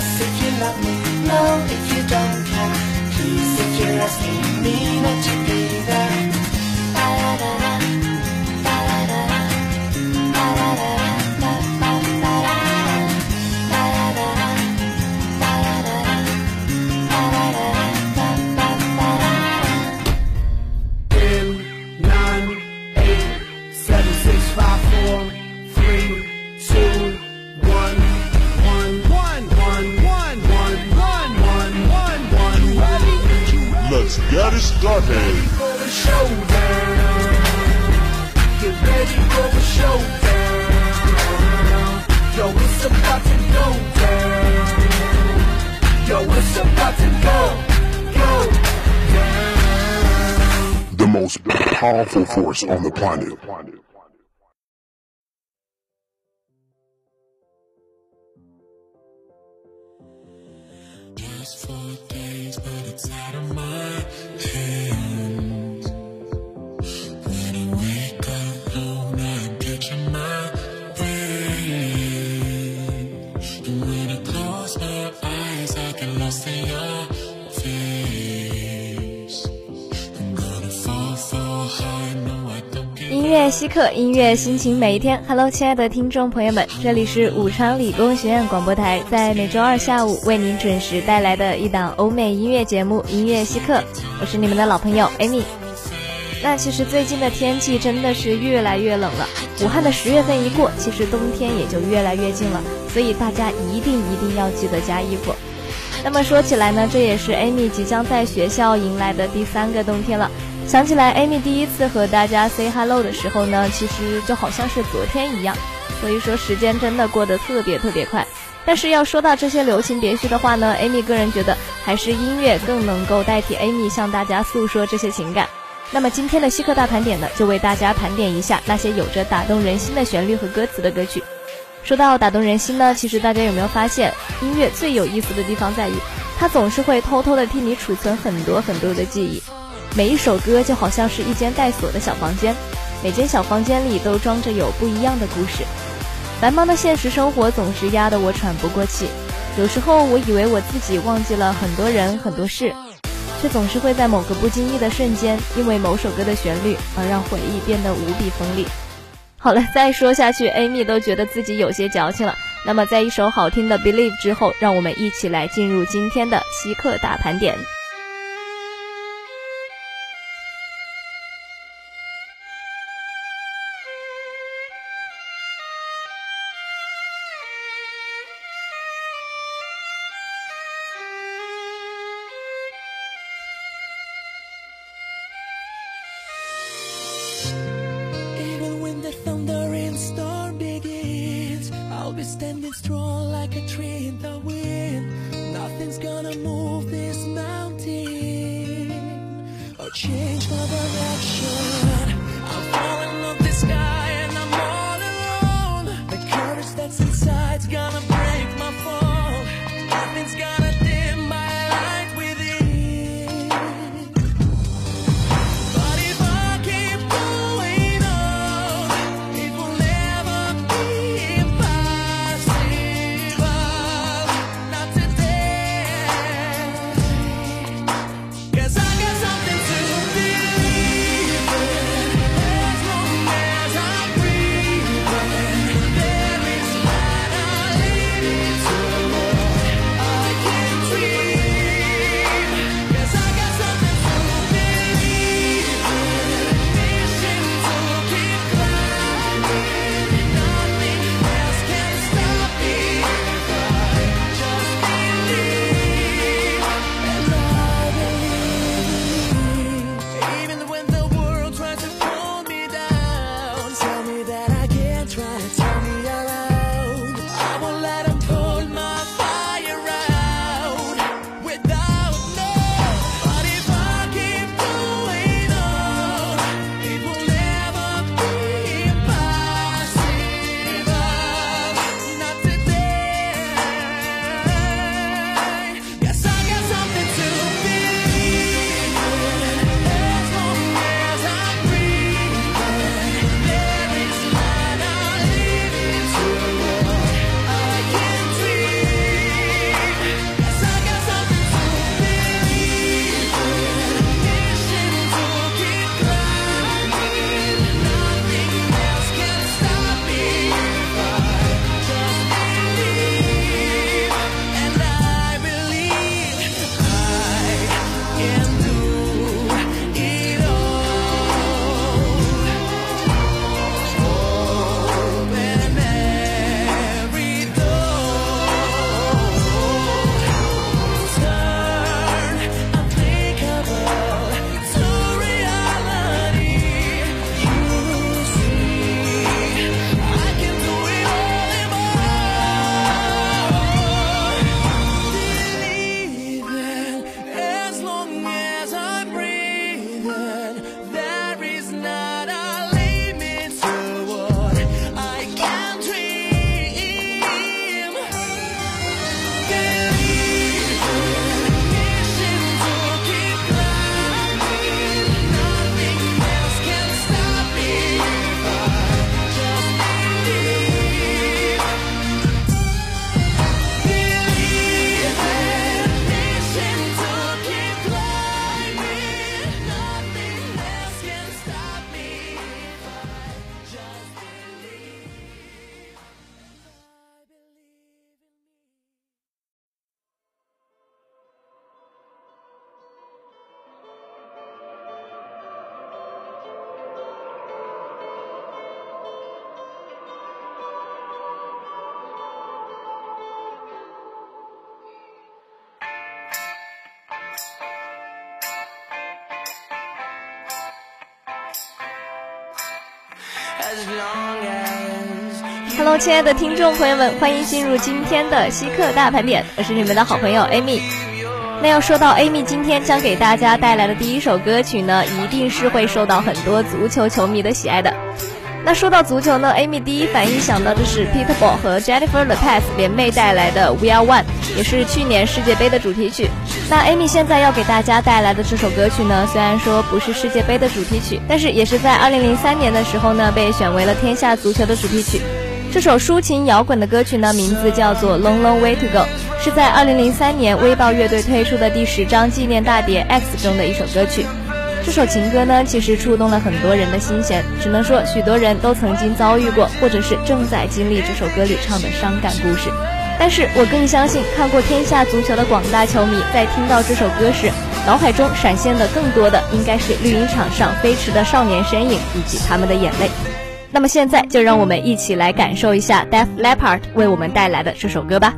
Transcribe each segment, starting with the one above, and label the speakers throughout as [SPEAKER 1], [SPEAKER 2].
[SPEAKER 1] kiss if you love me, no if you don't care. Please if you're asking me not to get it started.
[SPEAKER 2] Get ready for the showdown. Yo, it's about to go down. Yo, it's about to go, go down.
[SPEAKER 1] The most powerful force on the planet.
[SPEAKER 3] 乐稀客，音乐心情每一天。Hello，亲爱的听众朋友们，这里是武昌理工学院广播台，在每周二下午为您准时带来的一档欧美音乐节目《音乐稀客》，我是你们的老朋友 Amy。那其实最近的天气真的是越来越冷了，武汉的十月份一过，其实冬天也就越来越近了，所以大家一定一定要记得加衣服。那么说起来呢，这也是 Amy 即将在学校迎来的第三个冬天了。想起来，Amy 第一次和大家 say hello 的时候呢，其实就好像是昨天一样。所以说，时间真的过得特别特别快。但是要说到这些留情别绪的话呢，Amy 个人觉得还是音乐更能够代替 Amy 向大家诉说这些情感。那么今天的稀客大盘点呢，就为大家盘点一下那些有着打动人心的旋律和歌词的歌曲。说到打动人心呢，其实大家有没有发现，音乐最有意思的地方在于，它总是会偷偷的替你储存很多很多的记忆。每一首歌就好像是一间带锁的小房间，每间小房间里都装着有不一样的故事。繁忙的现实生活总是压得我喘不过气，有时候我以为我自己忘记了很多人很多事，却总是会在某个不经意的瞬间，因为某首歌的旋律而让回忆变得无比锋利。好了，再说下去，Amy 都觉得自己有些矫情了。那么，在一首好听的《Believe》之后，让我们一起来进入今天的稀客大盘点。
[SPEAKER 2] Direction.
[SPEAKER 4] 亲爱的听众朋友们，欢迎进入今天的稀客大盘点，我是你们的好朋友 Amy。那要说到 Amy 今天将给大家带来的第一首歌曲呢，一定是会受到很多足球球迷的喜爱的。那说到足球呢，Amy 第一反应想到的是 Pitbull 和 Jennifer Lopez 联袂带来的 We Are One，也是去年世界杯的主题曲。那 Amy 现在要给大家带来的这首歌曲呢，虽然说不是世界杯的主题曲，但是也是在2003年的时候呢，被选为了天下足球的主题曲。这首抒情摇滚的歌曲呢，名字叫做 Long Long Way to Go，是在2003年微豹乐队推出的第十张纪念大碟 X 中的一首歌曲。这首情歌呢，其实触动了很多人的心弦，只能说许多人都曾经遭遇过，或者是正在经历这首歌里唱的伤感故事。但是我更相信，看过天下足球的广大球迷，在听到这首歌时，脑海中闪现的更多的应该是绿茵场上飞驰的少年身影以及他们的眼泪。那么现在就让我们一起来感受一下 Deaf Leppard 为我们带来的这首歌吧。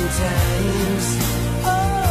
[SPEAKER 5] Sometimes. Oh,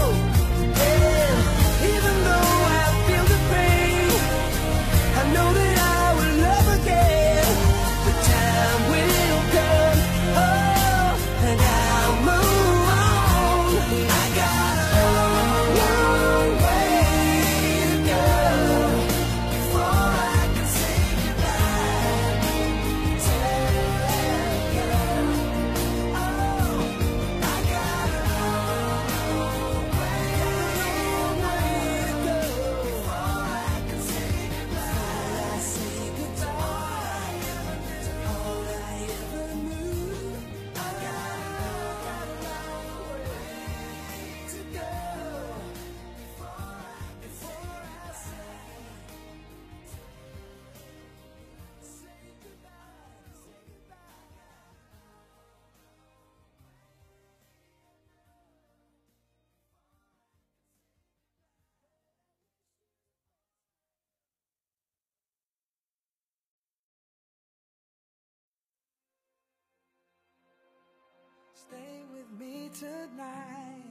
[SPEAKER 6] Stay with me tonight.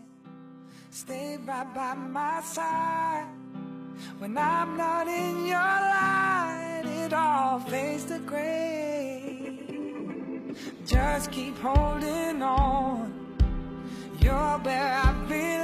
[SPEAKER 6] Stay right by my side. When I'm not in your light, it all fades to gray. Just keep holding on. You're where I belong.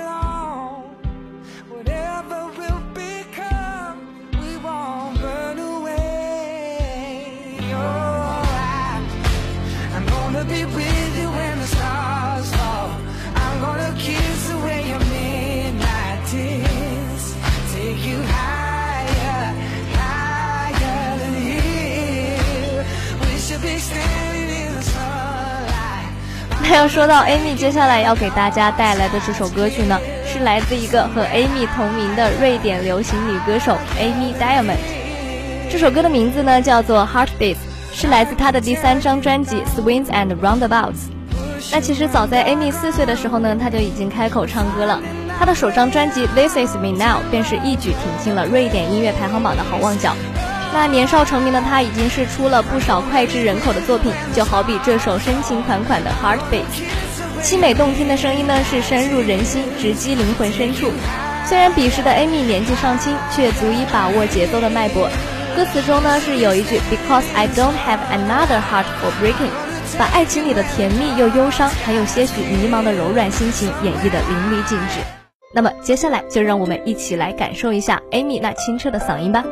[SPEAKER 7] 要说到 Amy 接下来要给大家带来的这首歌曲呢，是来自一个和 Amy 同名的瑞典流行女歌手 Amy Diamond。这首歌的名字呢叫做 Heartbeat，是来自她的第三张专辑 Swings and Roundabouts。那其实早在 Amy 四岁的时候呢，她就已经开口唱歌了。她的首张专辑 This Is Me Now 便是一举挺进了瑞典音乐排行榜的好望角。那年少成名的他已经是出了不少脍炙人口的作品，就好比这首深情款款的 Heartbeat。凄美动听的声音呢，是深入人心，直击灵魂深处。虽然彼时的 Amy 年纪尚轻，却足以把握节奏的脉搏。歌词中呢是有一句 Because I don't have another heart for breaking，把爱情里的甜蜜又忧伤，还有些许迷茫的柔软心情演绎的淋漓尽致。那么接下来就让我们一起来感受一下 Amy 那清澈的嗓音吧。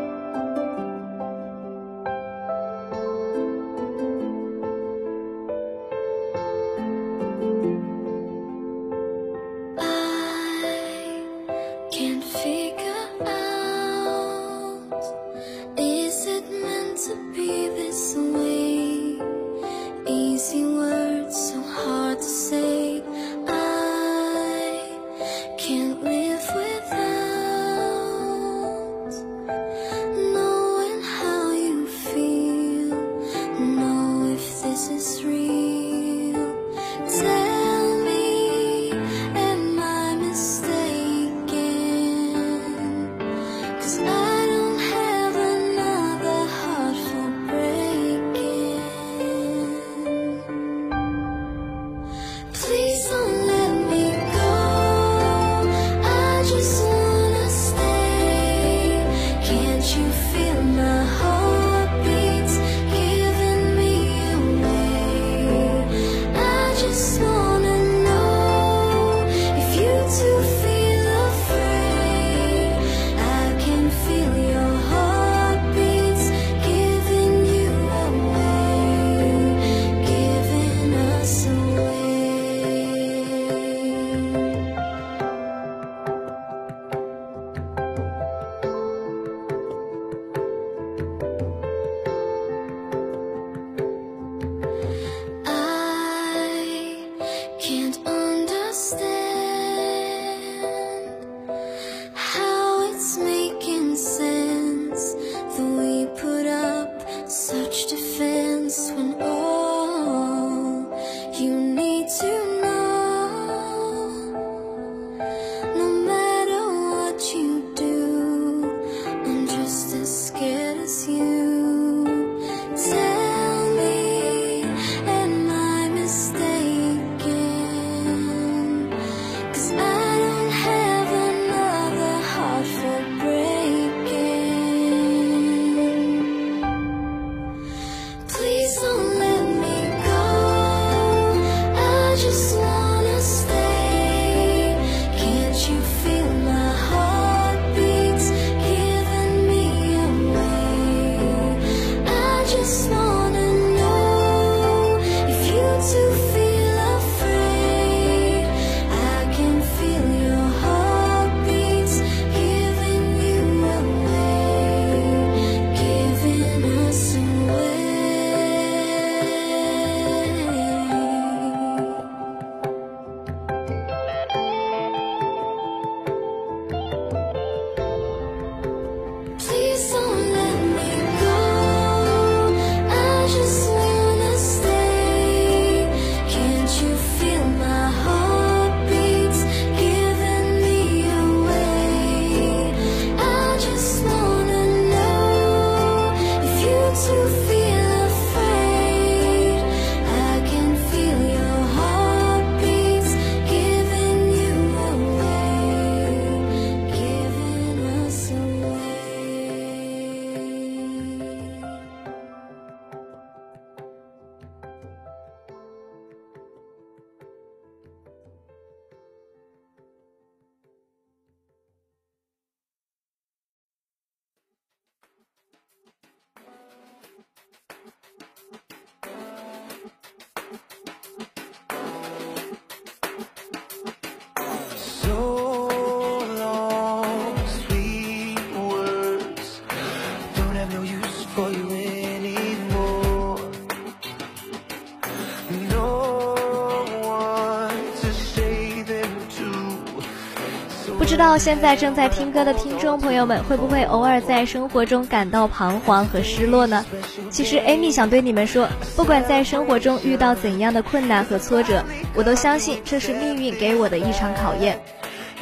[SPEAKER 3] 道现在正在听歌的听众朋友们，会不会偶尔在生活中感到彷徨和失落呢？其实，Amy 想对你们说，不管在生活中遇到怎样的困难和挫折，我都相信这是命运给我的一场考验。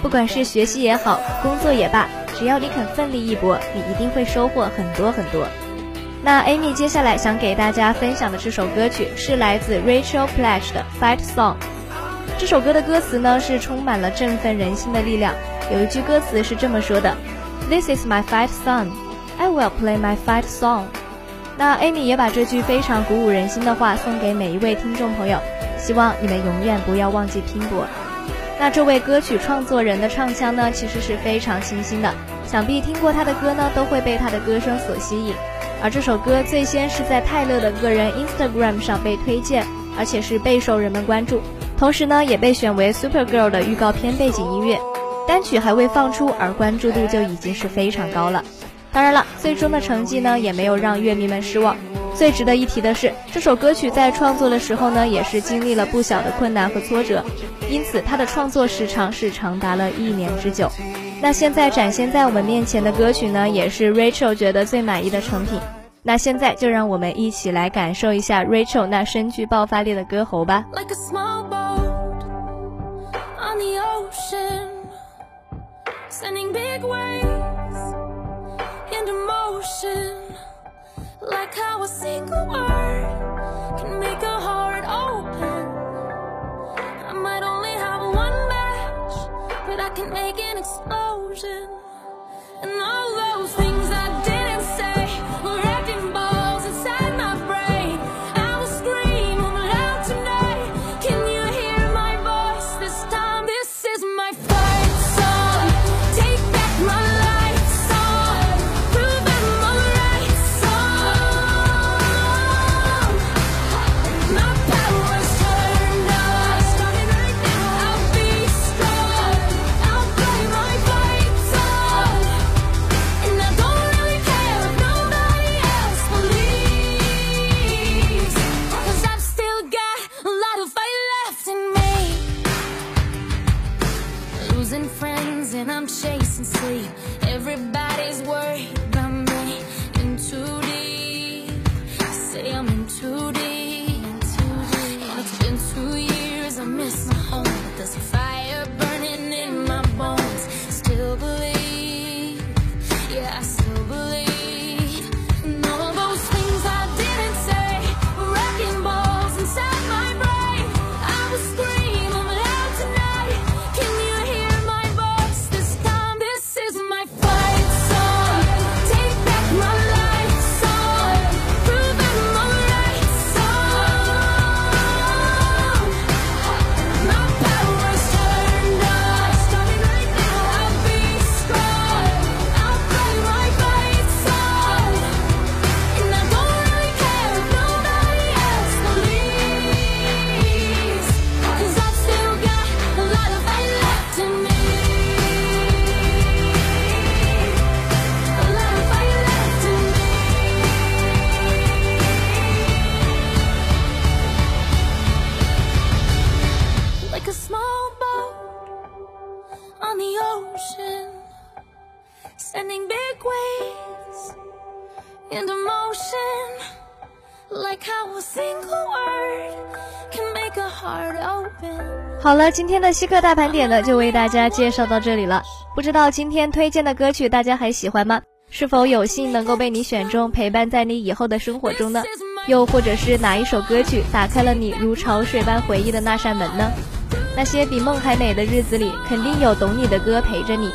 [SPEAKER 3] 不管是学习也好，工作也罢，只要你肯奋力一搏，你一定会收获很多很多。那 Amy 接下来想给大家分享的这首歌曲是来自 Rachel Pledge 的 Fight Song。这首歌的歌词呢是充满了振奋人心的力量。有一句歌词是这么说的：“This is my fight song, I will play my fight song。”那 Amy 也把这句非常鼓舞人心的话送给每一位听众朋友，希望你们永远不要忘记拼搏。那这位歌曲创作人的唱腔呢，其实是非常清新的，想必听过他的歌呢，都会被他的歌声所吸引。而这首歌最先是在泰勒的个人 Instagram 上被推荐，而且是备受人们关注，同时呢，也被选为 Super Girl 的预告片背景音乐。单曲还未放出，而关注度就已经是非常高了。当然了，最终的成绩呢，也没有让乐迷们失望。最值得一提的是，这首歌曲在创作的时候呢，也是经历了不小的困难和挫折，因此它的创作时长是长达了一年之久。那现在展现在我们面前的歌曲呢，也是 Rachel 觉得最满意的成品。那现在就让我们一起来感受一下 Rachel 那深具爆发力的歌喉吧。
[SPEAKER 8] like a small boat on the ocean, sending big waves into motion. Like how a single word can make a heart open. I might only have one match, but I can make an explosion. And all those things
[SPEAKER 3] 今天的稀客大盘点呢，就为大家介绍到这里了。不知道今天推荐的歌曲大家还喜欢吗？是否有幸能够被你选中，陪伴在你以后的生活中呢？又或者是哪一首歌曲打开了你如潮水般回忆的那扇门呢？那些比梦还美的日子里，肯定有懂你的歌陪着你；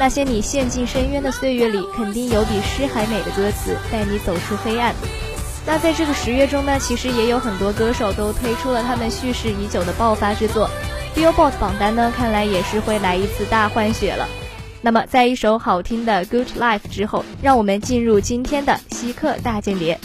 [SPEAKER 3] 那些你陷进深渊的岁月里，肯定有比诗还美的歌词带你走出黑暗。那在这个十月中呢，其实也有很多歌手都推出了他们蓄势已久的爆发之作，Billboard 榜单呢，看来也是会来一次大换血了。那么，在一首好听的《Good Life》之后，让我们进入今天的稀客大间谍。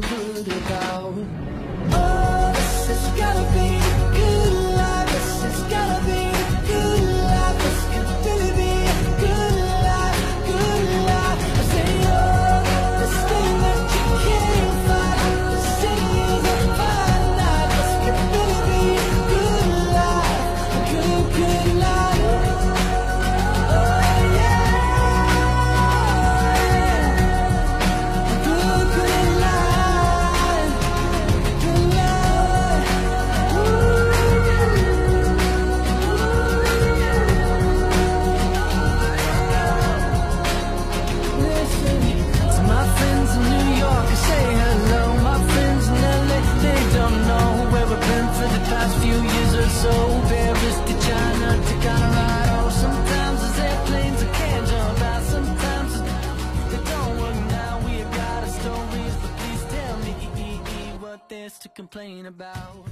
[SPEAKER 2] To feel good about. Oh, this has gotta be good life. This has gotta be complain about.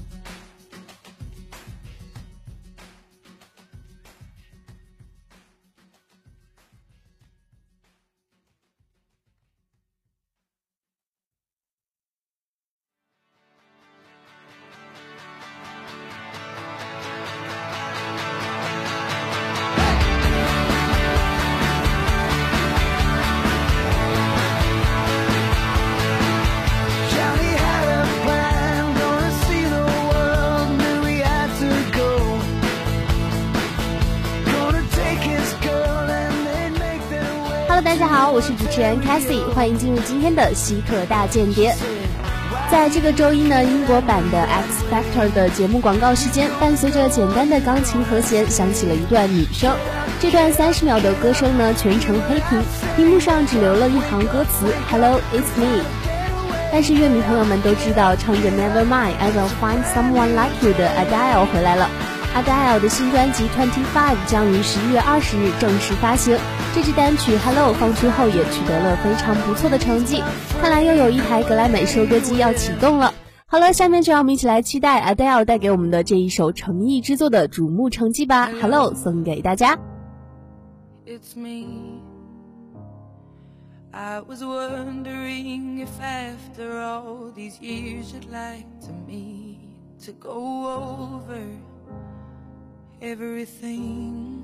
[SPEAKER 9] 持人 Cassie，欢迎进入今天的稀客大间谍。在这个周一呢，英国版的 X Factor 的节目广告时间，伴随着简单的钢琴和弦，响起了一段女声。这段三十秒的歌声呢，全程黑屏，屏幕上只留了一行歌词 “Hello, it's me”。但是乐迷朋友们都知道，唱着 Never Mind, I Will Find Someone Like You 的 Adele 回来了。Adele 的新专辑 Twenty Five 将于十一月二十日正式发行。这支单曲 Hello 放出后也取得了非常不错的成绩，看来又有一台格莱美收割机要启动了。好了，下面就让我们一起来期待 Adele 带给我们的这一首诚意之作的瞩目成绩吧。Hello 送给大家。
[SPEAKER 2] Everything.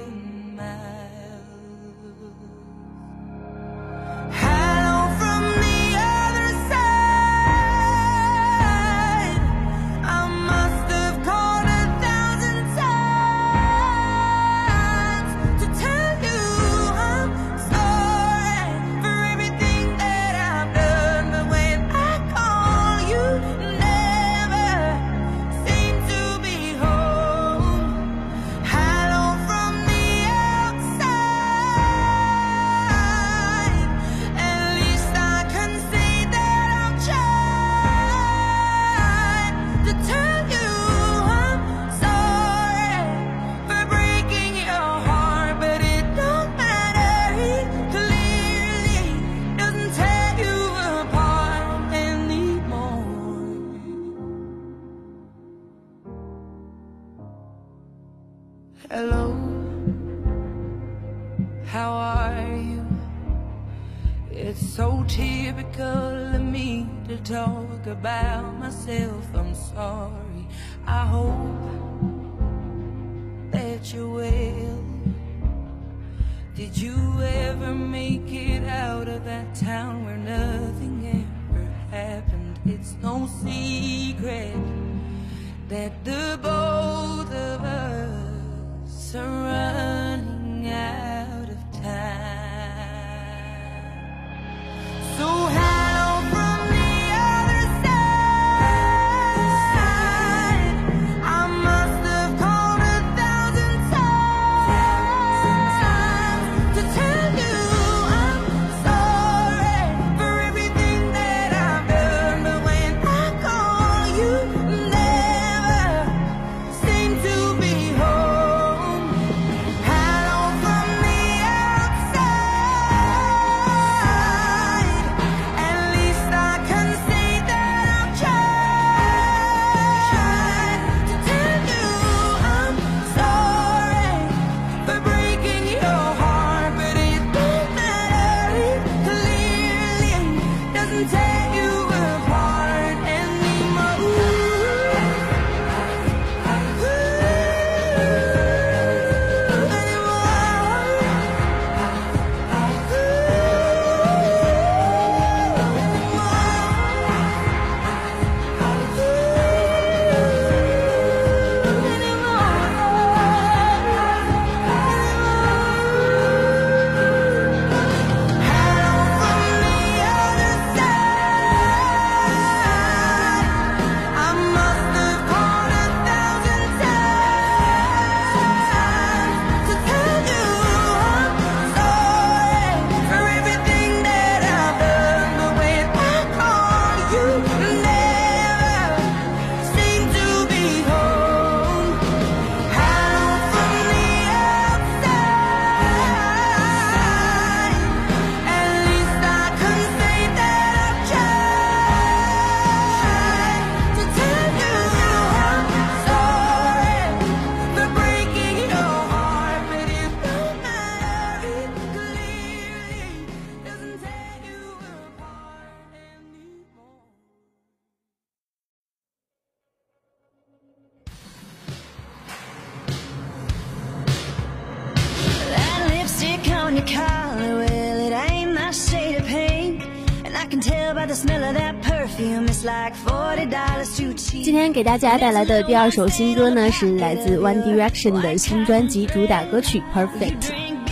[SPEAKER 9] 今天给大家带来的第二首新歌呢，是来自 One Direction 的新专辑主打歌曲《Perfect》。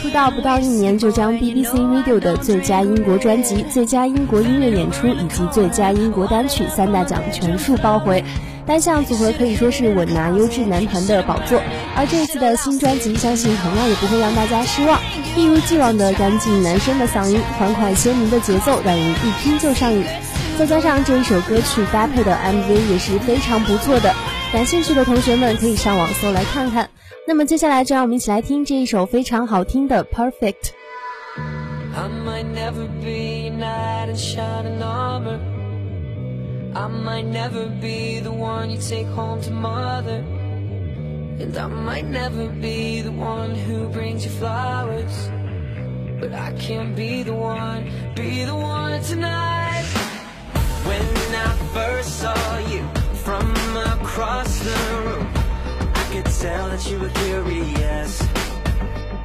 [SPEAKER 9] 出道不到一年就将 BBC Radio 的最佳英国专辑、最佳英国音乐演出以及最佳英国单曲三大奖全数包回，单项组合可以说是稳拿优质男团的宝座。而这次的新专辑，相信同样也不会让大家失望。一如既往的干净男生的嗓音，欢快鲜明的节奏，让人一听就上瘾。再加上这一首歌曲搭配的 MV 也是非常不错的，感兴趣的同学们可以上网搜来看看。那么接下来就让我们一起来听这一首非常好听的《Perfect》。
[SPEAKER 4] I might never be the one you take home to mother. And I might never be the one who brings you flowers. But I can't be the one, be the one tonight. When I first saw you from across the room, I could tell that you were curious.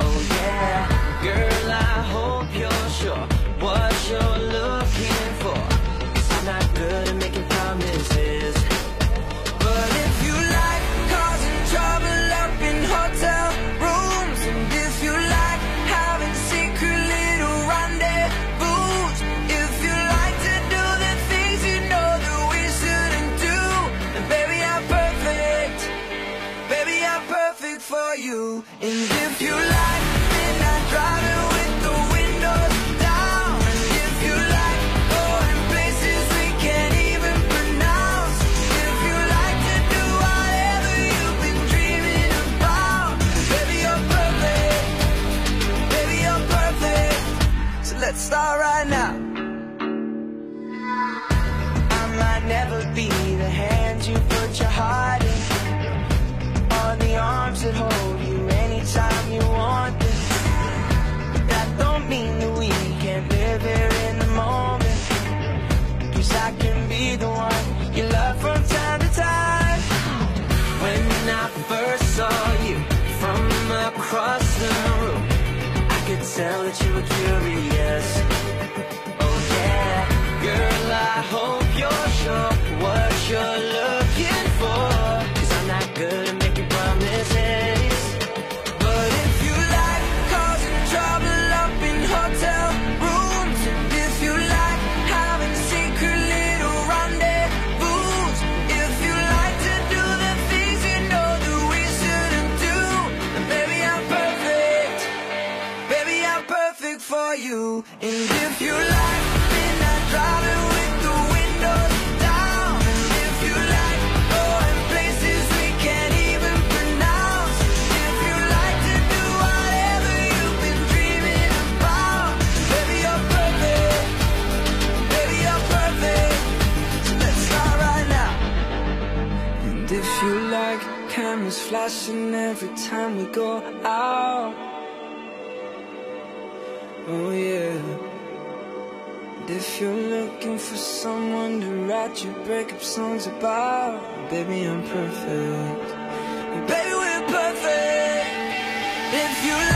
[SPEAKER 4] Oh yeah, girl, I hope you're sure what you're looking for. I'm not good start right now. I might never be the hand like cameras flashing every time we go out. Oh yeah. And if you're looking for someone to write your breakup songs about, baby I'm perfect. Baby we're perfect. If you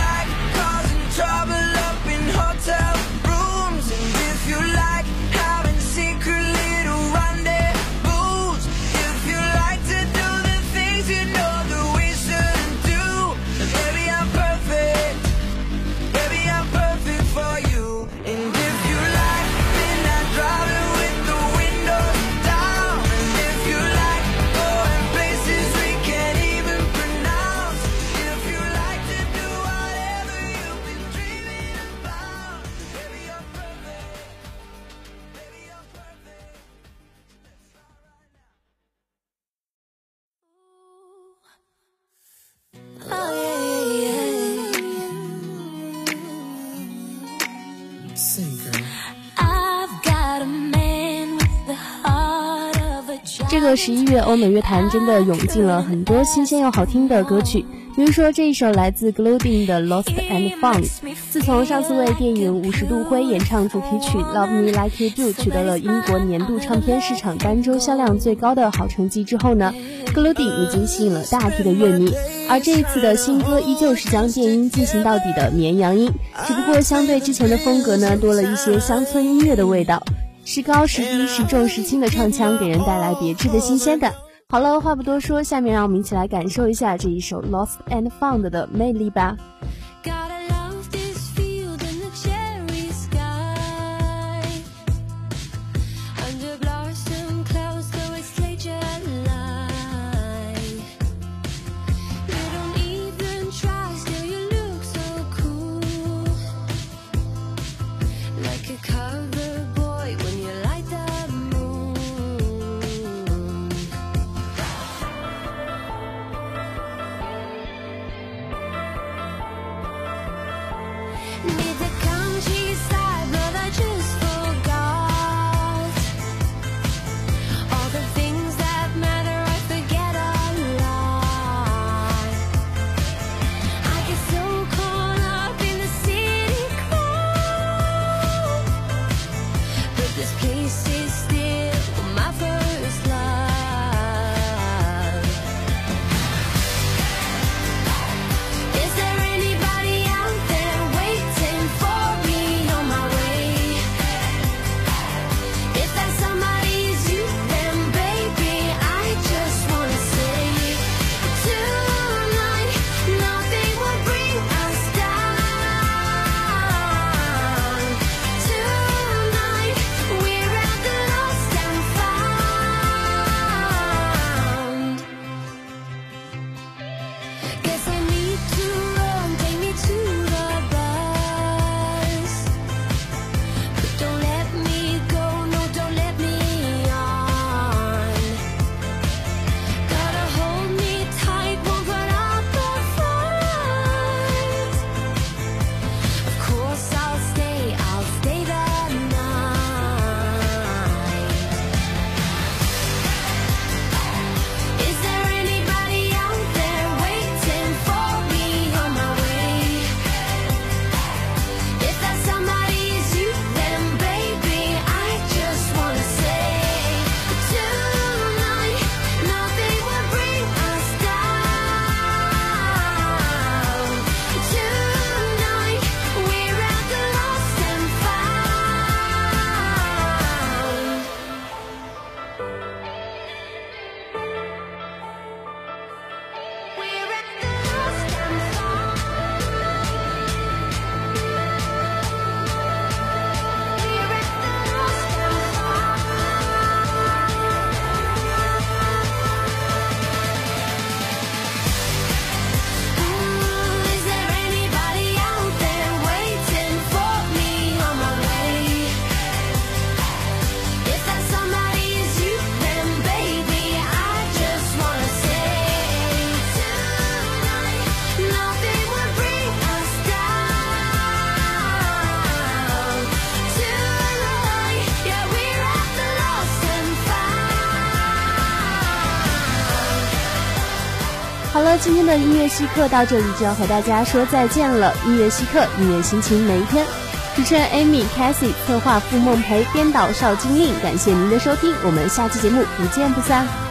[SPEAKER 9] 十一月，欧美乐坛真的涌进了很多新鲜又好听的歌曲，比如说这一首来自 Glowing 的《Lost and Found》。自从上次为电影《五十度灰》演唱主题曲《Love Me Like You Do》取得了英国年度唱片市场单周销量最高的好成绩之后呢，Glowing 已经吸引了大批的乐迷。而这一次的新歌依旧是将电音进行到底的绵羊音，只不过相对之前的风格呢，多了一些乡村音乐的味道。时高时低、时重时轻的唱腔，给人带来别致的新鲜感。好了，话不多说，下面让我们一起来感受一下这一首《Lost and Found》的魅力吧。今天的音乐稀客到这里就要和大家说再见了。音乐稀客，音乐心情每一天。主持人 Amy、Cassie，策划付梦培，编导邵金令，感谢您的收听，我们下期节目不见不散。